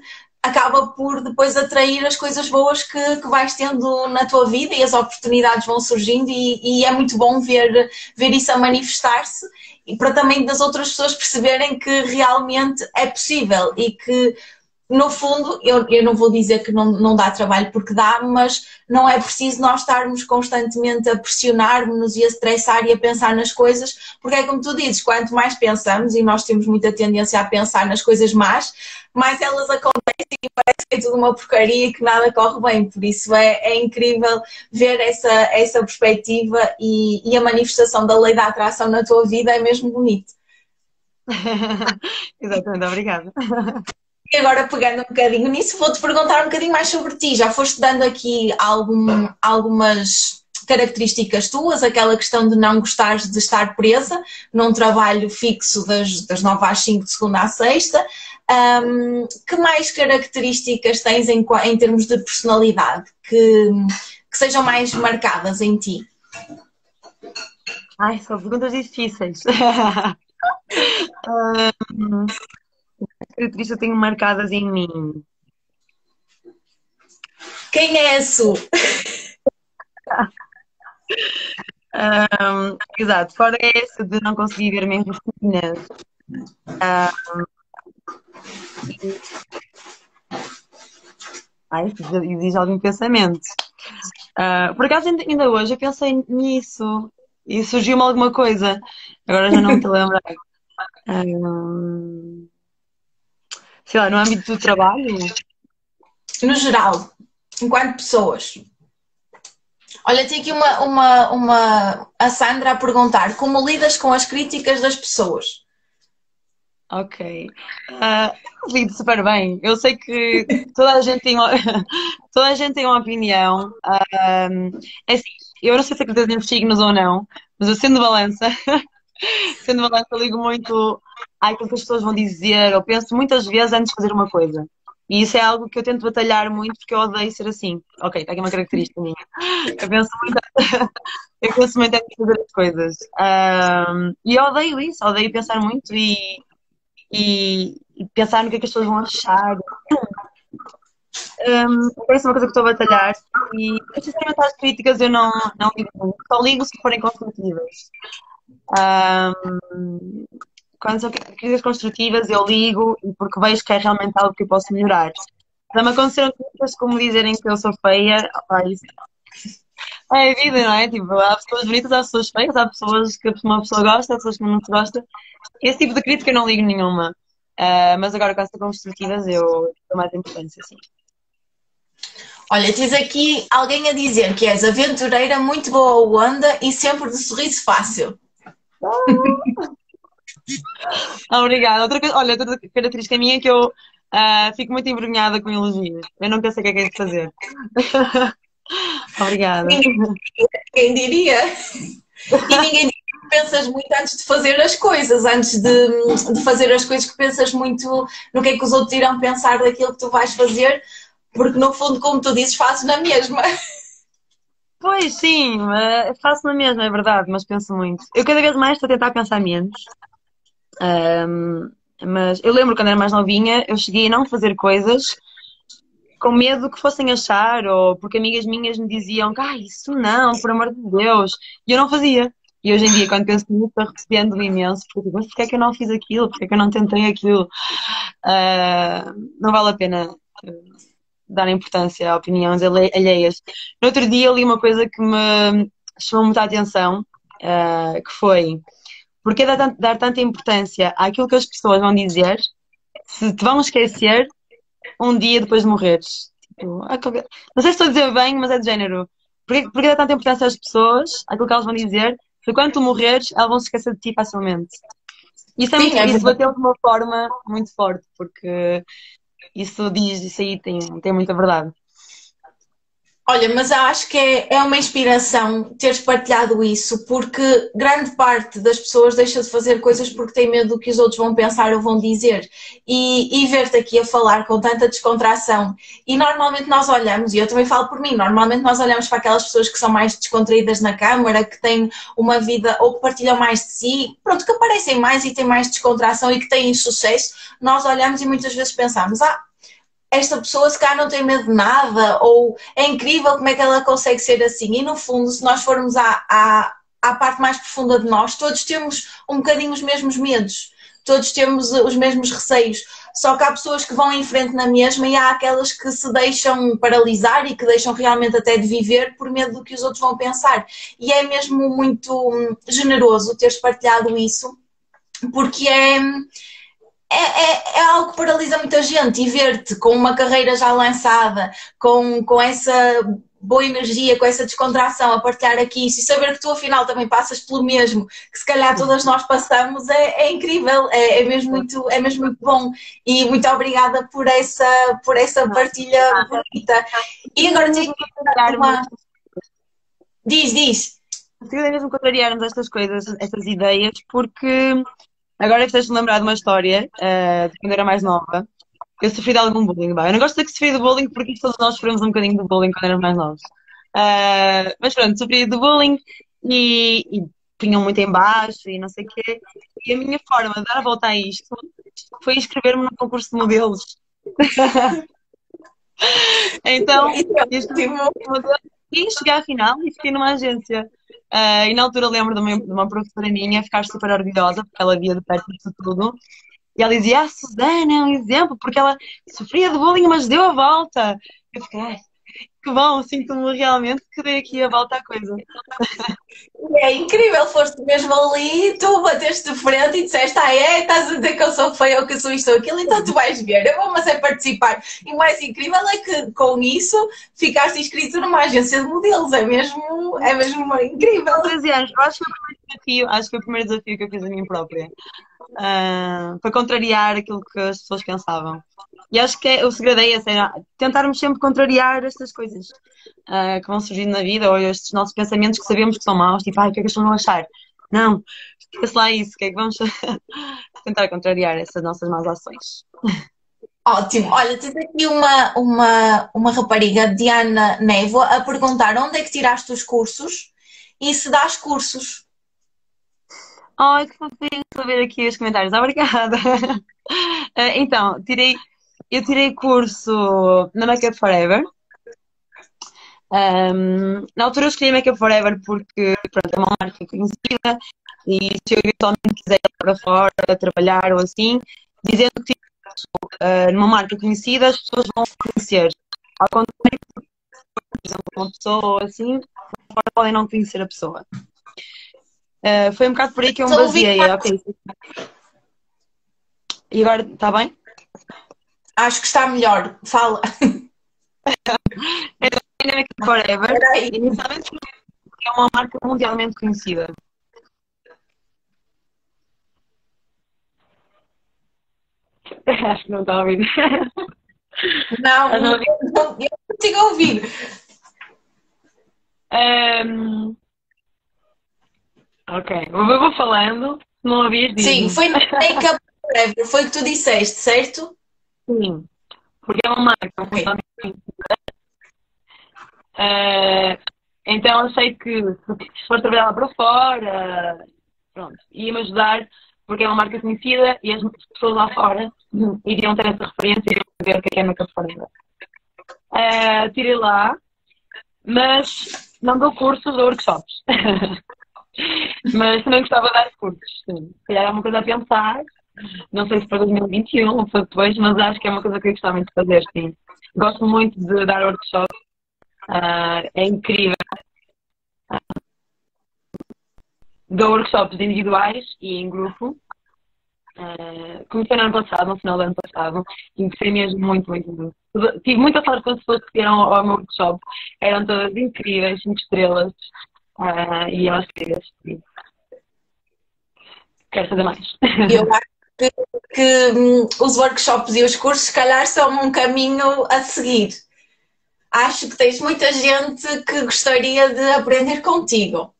acaba por depois atrair as coisas boas que, que vais tendo na tua vida e as oportunidades vão surgindo e, e é muito bom ver, ver isso a manifestar-se e para também das outras pessoas perceberem que realmente é possível e que no fundo, eu, eu não vou dizer que não, não dá trabalho porque dá, mas não é preciso nós estarmos constantemente a pressionar-nos e a estressar e a pensar nas coisas, porque é como tu dizes, quanto mais pensamos, e nós temos muita tendência a pensar nas coisas más, mais elas acontecem parece que é tudo uma porcaria e que nada corre bem. Por isso é, é incrível ver essa, essa perspectiva e, e a manifestação da lei da atração na tua vida é mesmo bonito. Exatamente, obrigada. E agora, pegando um bocadinho nisso, vou-te perguntar um bocadinho mais sobre ti. Já foste dando aqui algum, algumas características tuas, aquela questão de não gostares de estar presa num trabalho fixo das, das 9 às 5, de segunda à sexta. Um, que mais características tens em, em termos de personalidade que, que sejam mais marcadas em ti? Ai, são perguntas difíceis. um, características eu tenho marcadas em mim? Quem é Su? um, exato, fora esse de não conseguir ver minhas rotinas. Um, Ai, diz algum pensamento. Uh, por acaso, ainda hoje eu pensei nisso e surgiu-me alguma coisa. Agora já não me estou a lembrar. Um, sei lá, no âmbito do trabalho? No geral, enquanto pessoas. Olha, tem aqui uma, uma, uma, a Sandra a perguntar como lidas com as críticas das pessoas? Ok. Uh, lido super bem. Eu sei que toda a gente tem, toda a gente tem uma opinião. Uh, é assim, eu não sei se acreditas em signos ou não, mas eu sendo balança, sendo balança, ligo muito àquilo que as pessoas vão dizer, eu penso muitas vezes antes de fazer uma coisa. E isso é algo que eu tento batalhar muito porque eu odeio ser assim. Ok, está aqui uma característica minha. Eu penso muito, eu penso muito antes de fazer as coisas. Um, e eu odeio isso, odeio pensar muito e, e, e, pensar no que, é que as pessoas vão achar. Um, parece uma coisa que estou a batalhar e, sinceramente, as críticas eu não, não ligo muito. Só ligo se forem construtivas. Um, quando são críticas construtivas, eu ligo porque vejo que é realmente algo que eu posso melhorar. Já me aconteceram coisas como dizerem que eu sou feia. Isso é a vida, não é? Tipo, há pessoas bonitas, há pessoas feias, há pessoas que uma pessoa gosta, há pessoas que não se gosta. Esse tipo de crítica eu não ligo nenhuma. Uh, mas agora, são construtivas, eu dou mais importância, sim. Olha, tens aqui alguém a dizer que és aventureira, muito boa onda e sempre de sorriso fácil. Ah. Obrigada. Outra coisa, olha, outra característica minha é que eu uh, fico muito envergonhada com elogios. Eu nunca sei o que é que é de fazer. Obrigada. Quem diria? E ninguém diria que pensas muito antes de fazer as coisas, antes de, de fazer as coisas que pensas muito no que é que os outros irão pensar daquilo que tu vais fazer, porque no fundo, como tu dizes, fazes na mesma. Pois sim, faço na mesma, é verdade, mas penso muito. Eu cada vez mais estou a tentar pensar menos. Um, mas eu lembro quando era mais novinha, eu cheguei a não fazer coisas com medo que fossem achar, ou porque amigas minhas me diziam que ah, isso não, por amor de Deus, e eu não fazia. E hoje em dia, quando penso nisso, arrependo-me imenso, porque mas porquê é que eu não fiz aquilo? Porquê é que eu não tentei aquilo? Uh, não vale a pena uh, dar importância a opiniões alheias. No outro dia, li uma coisa que me chamou muita atenção, uh, que foi porque dar, dar tanta importância àquilo que as pessoas vão dizer se te vão esquecer um dia depois de morreres? Tipo, não sei se estou a dizer bem, mas é de género. Porquê, porquê dar tanta importância às pessoas, àquilo que elas vão dizer, se quando tu morreres, elas vão se esquecer de ti facilmente? Isso, é muito, Sim, é isso bateu de uma forma muito forte, porque isso diz, isso aí tem, tem muita verdade. Olha, mas acho que é, é uma inspiração teres partilhado isso, porque grande parte das pessoas deixa de fazer coisas porque tem medo do que os outros vão pensar ou vão dizer. E, e ver-te aqui a falar com tanta descontração. E normalmente nós olhamos, e eu também falo por mim, normalmente nós olhamos para aquelas pessoas que são mais descontraídas na câmara, que têm uma vida ou que partilham mais de si, pronto, que aparecem mais e têm mais descontração e que têm sucesso. Nós olhamos e muitas vezes pensamos, ah, esta pessoa se calhar não tem medo de nada, ou é incrível como é que ela consegue ser assim. E no fundo, se nós formos à, à, à parte mais profunda de nós, todos temos um bocadinho os mesmos medos, todos temos os mesmos receios. Só que há pessoas que vão em frente na mesma e há aquelas que se deixam paralisar e que deixam realmente até de viver por medo do que os outros vão pensar. E é mesmo muito hum, generoso teres partilhado isso, porque é é, é, é, algo que paralisa muita gente e ver-te com uma carreira já lançada, com, com essa boa energia, com essa descontração a partilhar aqui isso e saber que tu afinal também passas pelo mesmo, que se calhar todas nós passamos, é, é incrível, é, é, mesmo muito, é mesmo muito bom e muito obrigada por essa, por essa partilha bonita. E agora tenho que uma... Diz, diz. Consigo mesmo contrariar-nos estas coisas, estas ideias, porque Agora fizeste-me lembrar de uma história uh, de quando era mais nova. Eu sofri de algum bullying. Bem, eu não gosto de que sofri de bullying porque todos nós sofremos um bocadinho de bullying quando éramos mais novos. Uh, mas pronto, sofri de bullying e, e punham muito em baixo e não sei o quê. E a minha forma de dar a volta a isto foi inscrever-me no concurso de modelos. então, este e cheguei à final e fiquei numa agência. Uh, e na altura lembro de uma, de uma, professora minha ficar super orgulhosa, porque ela via de perto disso tudo. E ela dizia: Ah, Susana é um exemplo, porque ela sofria de bullying, mas deu a volta. Eu fiquei, que bom, sinto-me realmente que dei aqui a volta à coisa. É incrível, foste mesmo ali, tu bateste de frente e disseste, ah é, estás a dizer que eu sou feia ou que eu sou isto ou aquilo, então tu vais ver, eu vou mas é participar. E o mais incrível é que com isso ficaste inscrito numa agência de modelos, é mesmo, é mesmo incrível. 13 anos, eu acho que foi o primeiro desafio, acho que foi o primeiro desafio que eu fiz a mim própria. Uh, para contrariar aquilo que as pessoas pensavam. E acho que é, o segredo é esse, é tentarmos sempre contrariar estas coisas uh, que vão surgindo na vida, ou estes nossos pensamentos que sabemos que são maus, tipo, ai, o que é que as pessoas vão achar? Não, esquece lá isso, o que é que vamos tentar contrariar essas nossas más ações. Ótimo. Olha, tens aqui uma, uma, uma rapariga, Diana Nevo, a perguntar onde é que tiraste os cursos e se dás cursos. Ai, que fofinho saber aqui os comentários. Obrigada. Eh, então, tirei, eu tirei curso na Makeup Forever. Um, na altura eu escolhi Makeup Forever porque pronto, é uma marca conhecida e se eu eventualmente quiser ir para fora trabalhar ou assim, dizendo que uh, numa marca conhecida as pessoas vão conhecer. Ao contrário, por exemplo, uma pessoa assim, fora podem não conhecer a pessoa. Uh, foi um bocado por aí que eu me baseei. Okay. E agora, está bem? Acho que está melhor. Fala. é Dynamic Forever. Inicialmente é uma marca mundialmente conhecida. Acho que não está a ouvir. Não, não, não, eu não consigo ouvir. Um, ok, eu vou falando. Não ouvias disso. Sim, foi na Makeup Forever, foi o que tu disseste, certo? Sim, porque é uma marca okay. uh, Então achei que se for trabalhar lá para fora, pronto, ia-me ajudar porque é uma marca conhecida e as pessoas lá fora iriam ter essa referência e iriam ver o que é Makeup Forever. Uh, tirei lá, mas não dou cursos ou workshops. mas também gostava de dar cursos. Se calhar é uma coisa a pensar, não sei se para 2021 ou para depois, mas acho que é uma coisa que eu gostava muito de fazer, sim. Gosto muito de dar workshops, uh, é incrível. Uh, dou workshops individuais e em grupo. Uh, comecei no ano passado, no final do ano passado, e gostei mesmo muito, muito, muito. Tive muita sorte com as pessoas que vieram ao, meu workshop, eram todas incríveis, cinco estrelas, uh, e elas queriam Quero fazer mais. Eu acho que, que hum, os workshops e os cursos, se calhar, são um caminho a seguir. acho que tens muita gente que gostaria de aprender contigo.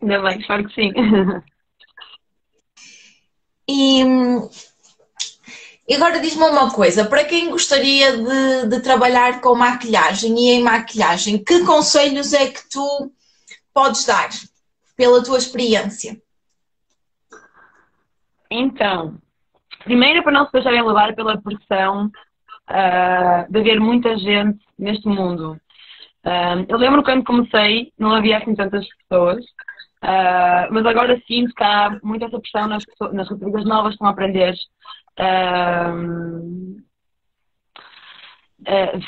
Ainda bem, espero que sim. E, e agora diz-me uma coisa, para quem gostaria de, de, trabalhar com maquilhagem e em maquilhagem, que conselhos é que tu podes dar pela tua experiência? Então, primeiro para não se deixarem levar pela pressão uh, de haver muita gente neste mundo. Uh, eu lembro quando comecei, não havia assim tantas pessoas, uh, mas agora sinto que há muita essa pressão nas, nas raparigas novas que estão a aprender. Uh,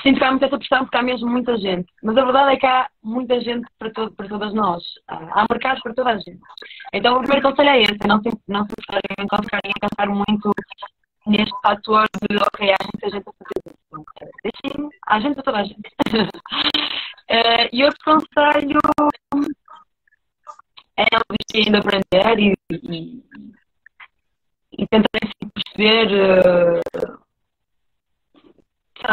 sinto que há muita essa pressão porque há mesmo muita gente. Mas a verdade é que há muita gente para, to para todas nós. Há, mercados para toda a gente. Então o primeiro conselho é esse, não se, não se ficarem, a pensar muito neste fator de ok, há muita gente a fazer isso. Deixem, há gente para toda a gente. uh, e outro conselho é desistirem de aprender e, e, e perceber. Uh,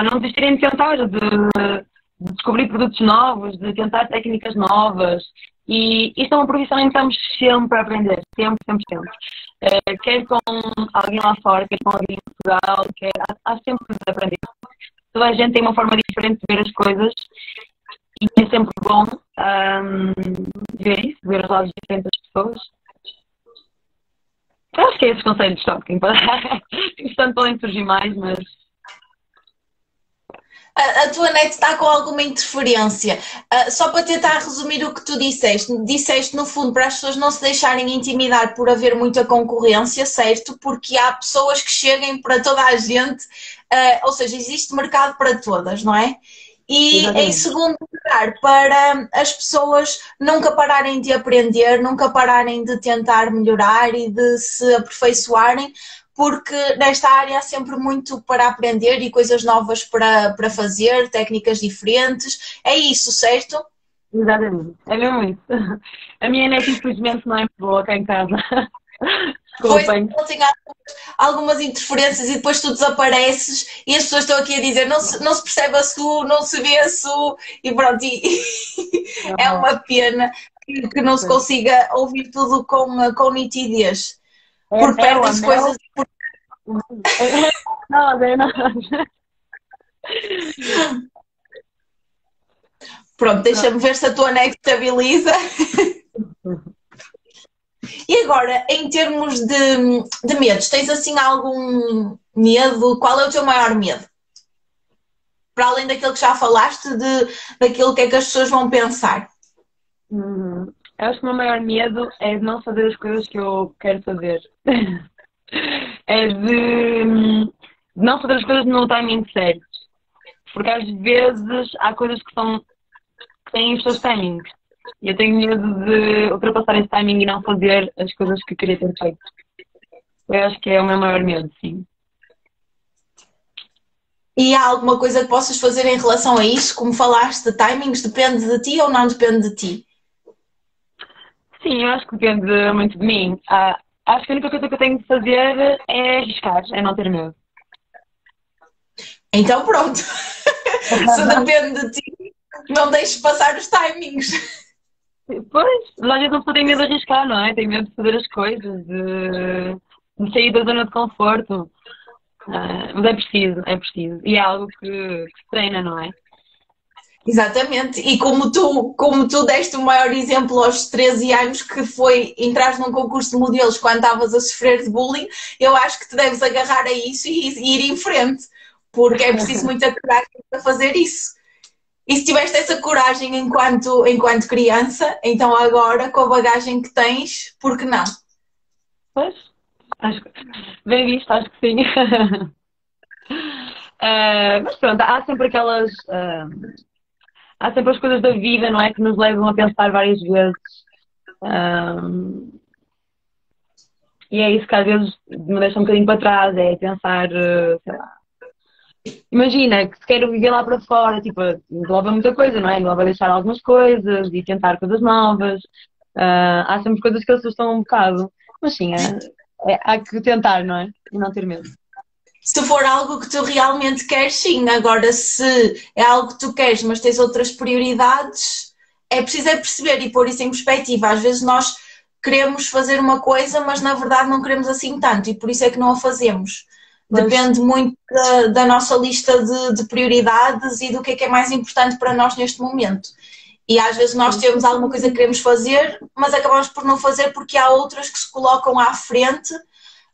não desistirem de tentar, de, de, descobrir produtos novos, de tentar técnicas novas. E isto é uma profissão em que estamos sempre a aprender, sempre, sempre, sempre. Uh, quer com alguém lá fora, quer com alguém em Portugal, quer, há, há sempre de aprender. Toda a gente tem uma forma diferente de ver as coisas e é sempre bom um, ver isso, ver os lados diferentes das pessoas. Eu acho que é esse conselho de shopping. Portanto, podem surgir mais, mas a, a tua net está com alguma interferência. Uh, só para tentar resumir o que tu disseste, disseste no fundo para as pessoas não se deixarem intimidar por haver muita concorrência, certo? Porque há pessoas que cheguem para toda a gente, uh, ou seja, existe mercado para todas, não é? E Exatamente. em segundo lugar, para as pessoas nunca pararem de aprender, nunca pararem de tentar melhorar e de se aperfeiçoarem, porque nesta área há sempre muito para aprender e coisas novas para, para fazer, técnicas diferentes. É isso, certo? Exatamente, é mesmo isso. A minha net, infelizmente, não é muito boa cá em casa. Desculpem. Pois, tem algumas interferências e depois tu desapareces e as pessoas estão aqui a dizer não se, não se percebe a su, não se vê a su e pronto, e é uma pena que não se consiga ouvir tudo com, com nitidez. É, por perde-se coisas Não, é nada. Pronto, deixa-me ver se a tua net estabiliza. E agora, em termos de, de medos, tens assim algum medo? Qual é o teu maior medo? Para além daquilo que já falaste, de, daquilo que é que as pessoas vão pensar. Uhum. Eu acho que o meu maior medo é de não fazer as coisas que eu quero fazer. é de, de não fazer as coisas no timing certo. Porque às vezes há coisas que são que têm os seus timings. E eu tenho medo de ultrapassar esse timing e não fazer as coisas que queria ter feito. Eu acho que é o meu maior medo, sim. E há alguma coisa que possas fazer em relação a isso? Como falaste de timings, depende de ti ou não depende de ti? Sim, eu acho que depende muito de mim. Ah, acho que a única coisa que eu tenho de fazer é arriscar, é não ter medo. Então pronto. Se depende de ti, não deixes passar os timings. Pois, às vezes não tem medo de arriscar, não é? Tem medo de fazer as coisas, de, de sair da zona de conforto. Uh, mas é preciso, é preciso. E é algo que, que se treina, não é? Exatamente, e como tu, como tu deste o maior exemplo aos 13 anos, que foi entrar num concurso de modelos quando estavas a sofrer de bullying, eu acho que te deves agarrar a isso e, e ir em frente, porque é preciso muita coragem para fazer isso. E se tiveste essa coragem enquanto, enquanto criança, então agora, com a bagagem que tens, por que não? Pois, acho que, bem visto, acho que sim. uh, mas pronto, há sempre aquelas. Uh, há sempre as coisas da vida, não é? Que nos levam a pensar várias vezes. Um, e é isso que às vezes me deixa um bocadinho para trás, é pensar, eh, sei lá. Imagina que se quero viver lá para fora, tipo, engloba muita coisa, não é? Engloba deixar algumas coisas e tentar coisas novas. Uh, há sempre coisas que assustam um bocado. Mas sim, é, é, há que tentar, não é? E não ter medo. Se for algo que tu realmente queres, sim. Agora, se é algo que tu queres, mas tens outras prioridades, é preciso é perceber e pôr isso em perspectiva. Às vezes nós queremos fazer uma coisa, mas na verdade não queremos assim tanto e por isso é que não a fazemos. Mas... Depende muito da, da nossa lista de, de, prioridades e do que é que é mais importante para nós neste momento. E às vezes nós temos alguma coisa que queremos fazer, mas acabamos por não fazer porque há outras que se colocam à frente,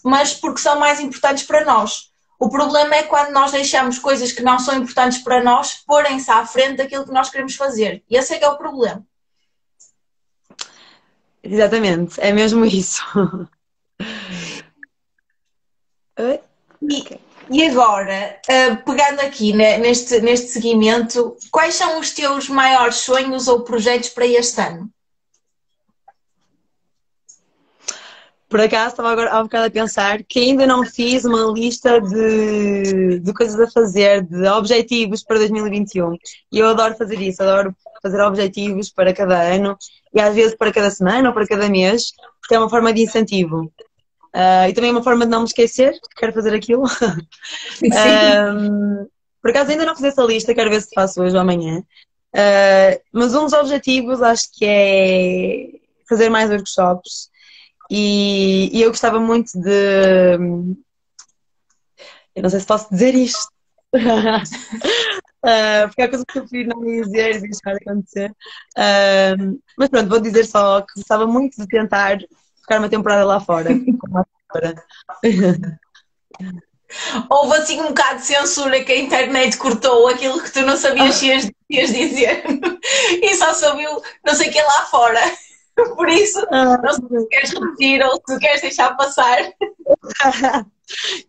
mas porque são mais importantes para nós. O problema é quando nós deixamos coisas que não são importantes para nós porem-se à frente daquilo que nós queremos fazer. E esse é que é o problema. Exatamente, é mesmo isso. e, e, agora, uh, pegando aqui neste, neste seguimento, quais são os teus maiores sonhos ou projetos para este ano? Por acaso estava agora há um bocado a pensar que ainda não fiz uma lista de, de coisas a fazer, de objetivos para 2021. E eu adoro fazer isso, adoro fazer objetivos para cada ano e às vezes para cada semana ou para cada mês, porque é uma forma de incentivo. Uh, e também é uma forma de não me esquecer que quero fazer aquilo. um, por acaso ainda não fiz essa lista, quero ver se faço hoje ou amanhã. Uh, mas um dos objetivos acho que é fazer mais workshops e, e eu gostava muito de. Eu não sei se posso dizer isto. Uh, porque é coisa que eu prefiro não dizer e deixar acontecer. Uh, mas pronto, vou dizer só que gostava muito de tentar ficar uma temporada lá fora. Houve assim um bocado de censura que a internet cortou aquilo que tu não sabias se ias, ias dizer e só subiu não sei o que lá fora. Por isso, ah, não sei se queres repetir ou se queres deixar passar.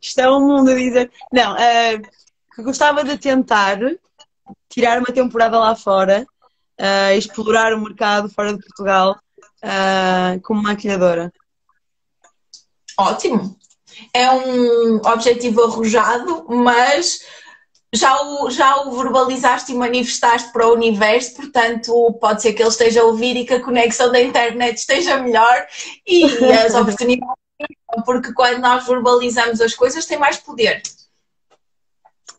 Isto é um mundo a dizer. Não, uh, gostava de tentar tirar uma temporada lá fora, uh, explorar o mercado fora de Portugal uh, como maquilhadora. Ótimo! É um objetivo arrojado, mas já o, já o verbalizaste e manifestaste para o universo, portanto, pode ser que ele esteja a ouvir e que a conexão da internet esteja melhor e as oportunidades, porque quando nós verbalizamos as coisas, tem mais poder.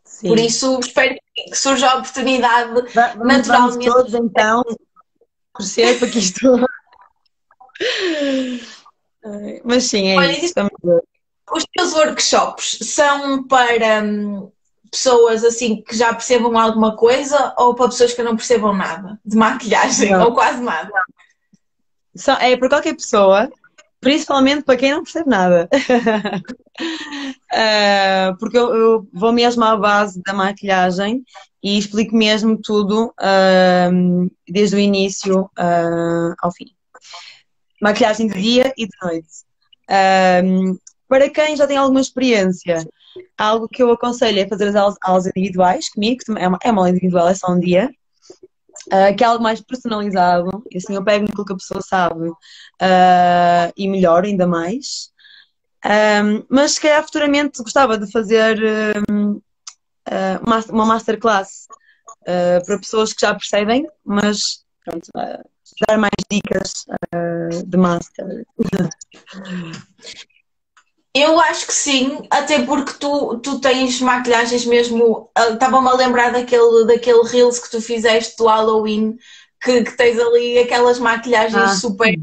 Sim. Por isso, espero que surja a oportunidade vamos, naturalmente. Vamos todos, então, torcer para que isto. Mas sim, é Olha, isso. Os teus workshops são para hum, pessoas assim que já percebam alguma coisa ou para pessoas que não percebam nada de maquilhagem não. ou quase nada? É para qualquer pessoa, principalmente para quem não percebe nada. uh, porque eu, eu, vou mesmo à base da maquilhagem e explico mesmo tudo uh, desde o início uh, ao fim. Maquilhagem de dia e de noite. para quem já tem alguma experiência, algo que eu aconselho é fazer as aulas, aulas individuais comigo, que é uma, é uma aula individual, é só um dia. Uh, que é algo mais personalizado, e assim eu pego aquilo que a pessoa sabe uh, e melhor ainda mais. Um, mas se calhar futuramente gostava de fazer um, uh, uma masterclass para pessoas que já percebem, mas pronto, dar mais dicas de master. Eu acho que sim, até porque tu, tu tens maquilhagens mesmo. Ah, estava-me a lembrar daquele, daquele Reels que tu fizeste do Halloween, que, que tens ali aquelas maquilhagens ah, super.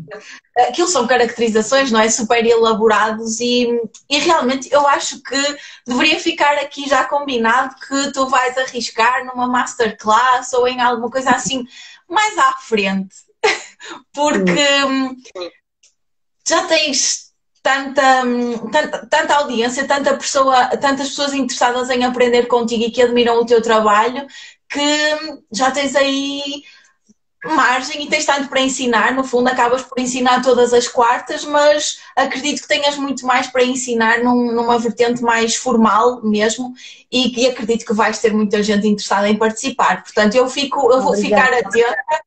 Aquilo são caracterizações, não é? Super elaborados e, e realmente eu acho que deveria ficar aqui já combinado que tu vais arriscar numa masterclass ou em alguma coisa assim mais à frente. Porque hum, já tens tanta, tanta, tanta, audiência, tanta pessoa, tantas pessoas interessadas em aprender contigo e que admiram o teu trabalho, que já tens aí margem e tens tanto para ensinar. No fundo, acabas por ensinar todas as quartas, mas acredito que tenhas muito mais para ensinar num, numa vertente mais formal mesmo e, e, acredito que vais ter muita gente interessada em participar. Portanto, eu, fico, eu vou Obrigada. ficar atenta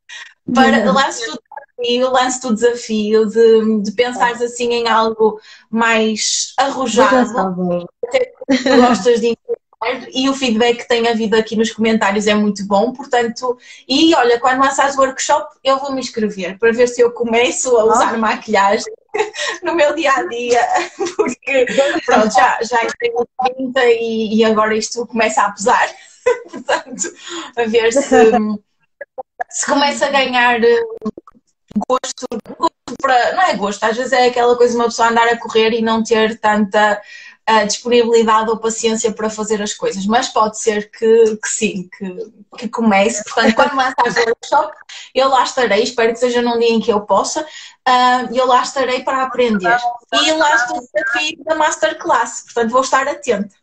para. Lanço tudo e o lance do desafio de, de pensares assim em algo mais arrojado, até gostas de e o feedback que tem havido aqui nos comentários é muito bom, portanto, e olha, quando lançares o workshop, eu vou me inscrever para ver se eu começo a usar ah. maquilhagem. no meu dia a dia, porque pronto, já, já tenho 30 e, e agora isto começa a pesar. Portanto, a ver se, se começa a ganhar gosto, gosto para. Não é gosto, às vezes é aquela coisa de uma pessoa andar a correr e não ter tanta uh, disponibilidade ou paciência para fazer as coisas, mas pode ser que, que sim, que, que comece. Portanto, quando lançares o workshop, eu lá estarei, espero que seja num dia em que eu possa, uh, eu lá estarei para aprender. E lá estou desafio da Masterclass, portanto vou estar atenta.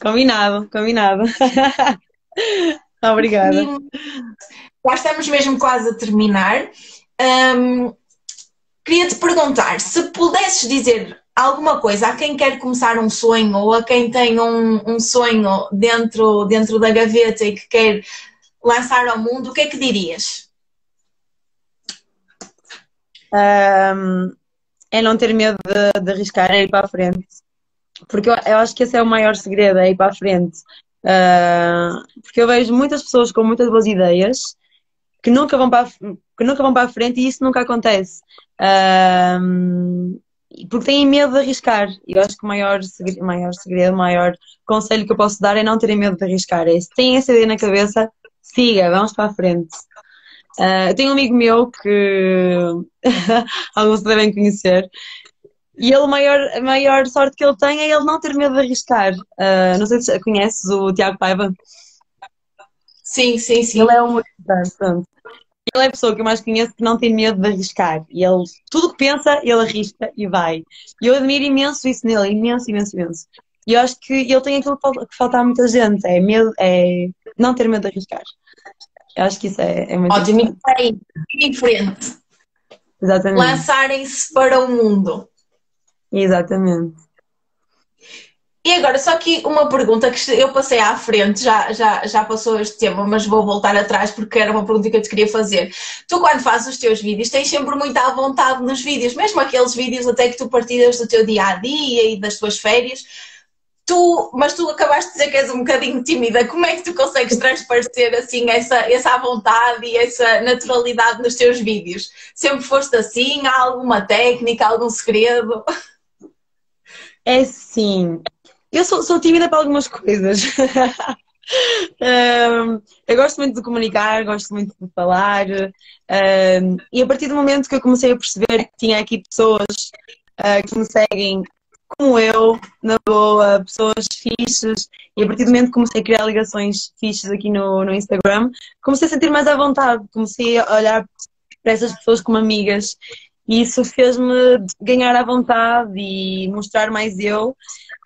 Combinado, combinado. Obrigada. Já estamos mesmo quase a terminar. Um, queria te perguntar se pudesses dizer alguma coisa a quem quer começar um sonho ou a quem tem um, um sonho dentro, dentro da gaveta e que quer lançar ao mundo, o que é que dirias? Um, é não ter medo de, de arriscar, é ir para a frente. Porque eu, eu, acho que esse é o maior segredo, é ir para a frente. Uh, porque eu vejo muitas pessoas com muitas boas ideias que nunca vão para que nunca vão para a frente e isso nunca acontece. Uh, porque têm medo de arriscar. E eu acho que o maior segredo, maior segredo, o maior conselho que eu posso dar é não terem medo de arriscar. É, se têm essa ideia na cabeça, siga, vamos para a frente. Uh, eu tenho um amigo meu que alguns devem conhecer, e ele, a maior, a maior sorte que ele tem é ele não ter medo de arriscar. Uh, não sei se conheces o Tiago Paiva. Sim, sim, sim. Ele é um pronto. Ele é a pessoa que eu mais conheço que não tem medo de arriscar. E ele, tudo que pensa, ele arrisca e vai. E eu admiro imenso isso nele, imenso, imenso, imenso. E eu acho que ele tem aquilo que falta a muita gente, é medo, é não ter medo de arriscar. Eu acho que isso é, é muito Ótimo, e diferente. Exatamente. Lançarem-se para o mundo. Exatamente. E agora, só que uma pergunta que eu passei à frente, já, já, já passou este tema, mas vou voltar atrás porque era uma pergunta que eu te queria fazer. Tu, quando fazes os teus vídeos, tens sempre muita vontade nos vídeos, mesmo aqueles vídeos até que tu partilhas do teu dia a dia e das tuas férias. Tu, mas tu acabaste de dizer que és um bocadinho tímida. Como é que tu consegues transparecer assim essa, essa vontade e essa naturalidade nos teus vídeos? Sempre foste assim? Há alguma técnica, algum segredo? É sim. Eu sou, sou tímida para algumas coisas. um, eu gosto muito de comunicar, gosto muito de falar. Um, e a partir do momento que eu comecei a perceber que tinha aqui pessoas uh, que me seguem como eu, na boa, pessoas fixes, e a partir do momento que comecei a criar ligações fixes aqui no, no Instagram, comecei a sentir mais à vontade, comecei a olhar para essas pessoas como amigas e isso fez-me ganhar à vontade e mostrar mais eu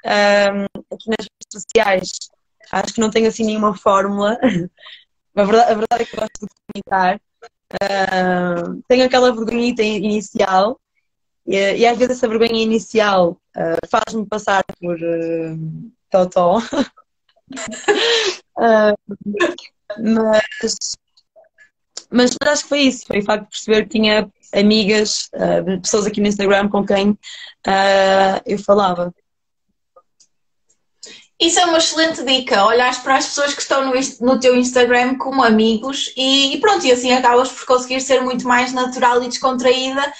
um, aqui nas redes sociais. Acho que não tenho assim nenhuma fórmula. A verdade, a verdade é que gosto de comunicar. Uh, tenho aquela vergonha inicial e, e, às vezes essa vergonha inicial uh, faz-me passar por uh, totó. uh, mas, mas acho que foi isso, foi o facto de perceber que tinha amigas, uh, pessoas aqui no Instagram com quem uh, eu falava. Isso é uma excelente dica, olhares para as pessoas que estão no, no teu Instagram como amigos e, e, pronto, e assim acabas por conseguir ser muito mais natural e descontraída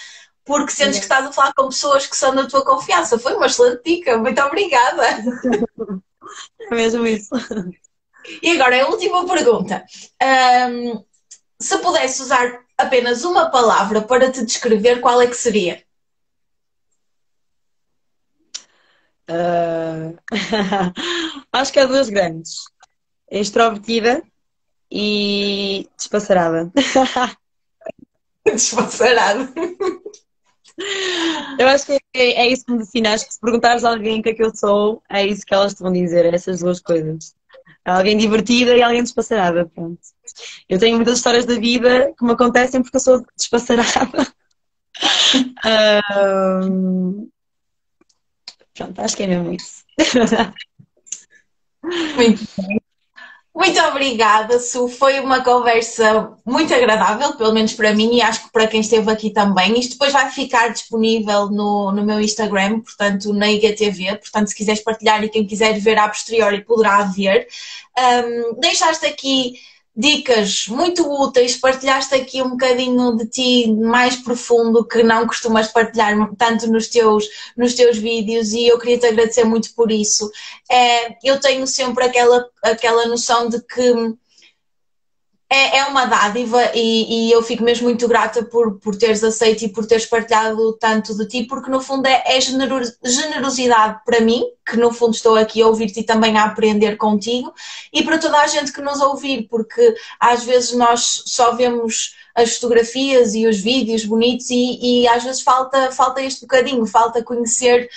porque sentes que estás a falar com pessoas que são da tua confiança. Foi uma excelente dica, muito obrigada. É mesmo isso. E agora, a última pergunta. Um, se pudesse usar apenas uma palavra para te descrever, qual é que seria? Uh... Acho que há duas grandes: extrovertida e despassarada. despassarada. Eu acho que é, é isso que me define. Acho que se perguntares a alguém o que é que eu sou, é isso que elas te vão dizer, essas duas coisas. Alguém divertida e alguém despassarada, pronto. Eu tenho muitas histórias da vida que me acontecem porque eu sou despassarada. um... Pronto, acho que é mesmo isso. Muito bem. Muito obrigada, Su. Foi uma conversa muito agradável, pelo menos para mim e acho que para quem esteve aqui também. Isto depois vai ficar disponível no, no meu Instagram, portanto, na IGTV. Portanto, se quiseres partilhar e quem quiser ver a posteriori poderá ver. Um, deixaste aqui dicas muito úteis, partilhaste aqui um bocadinho de ti mais profundo que não costumas partilhar tanto nos teus, nos teus vídeos e eu queria te agradecer muito por isso. É, eu tenho sempre aquela, aquela noção de que é, é uma dádiva e, e, eu fico mesmo muito grata por, por teres aceito e por teres partilhado tanto de ti, porque no fundo é, é generosidade para mim, que no fundo estou aqui a ouvir-te e também a aprender contigo, e para toda a gente que nos ouvir, porque às vezes nós só vemos as fotografias e os vídeos bonitos e, e às vezes falta, falta este bocadinho, falta conhecer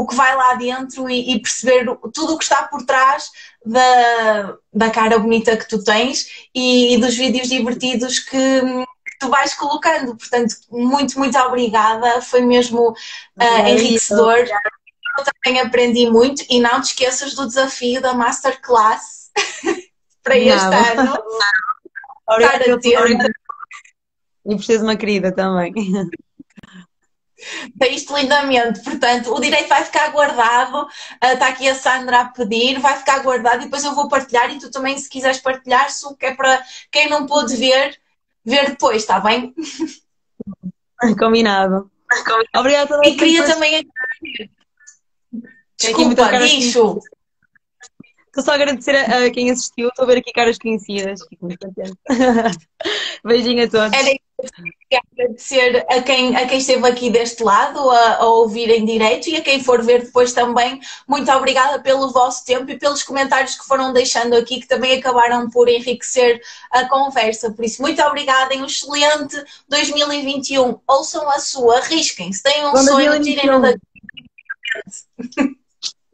o que vai lá dentro e, e, perceber tudo o que está por trás da, da cara bonita que tu tens e, e dos vídeos divertidos que, que, tu vais colocando. Portanto, muito, muito obrigada. Foi mesmo uh, enriquecedor. Eu também aprendi muito e não te esqueças do desafio da Masterclass para este não. ano. Obrigada, e por seres uma querida também. Isto lindamente, portanto, o direito vai ficar guardado, está ah, aqui a Sandra a pedir, vai ficar guardado e depois eu vou partilhar e tu também, se quiseres partilhar, se que é para quem não pôde ver, ver depois, está bem? Combinado. Obrigada E queria também Desculpa, disso. Estou só a agradecer a, a, quem assistiu, estou a ver aqui caras conhecidas, fico muito contente. Beijinho a todos. Agradecer a quem, a quem esteve aqui deste lado a, a ouvir em direito e a quem for ver depois também. Muito obrigada pelo vosso tempo e pelos comentários que foram deixando aqui, que também acabaram por enriquecer a conversa. Por isso, muito obrigada e um excelente 2021. Ouçam a sua, arrisquem-se, tenham um Bom sonho, tirem-no daqui.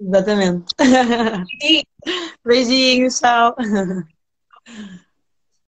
Exatamente. Beijinhos, tchau.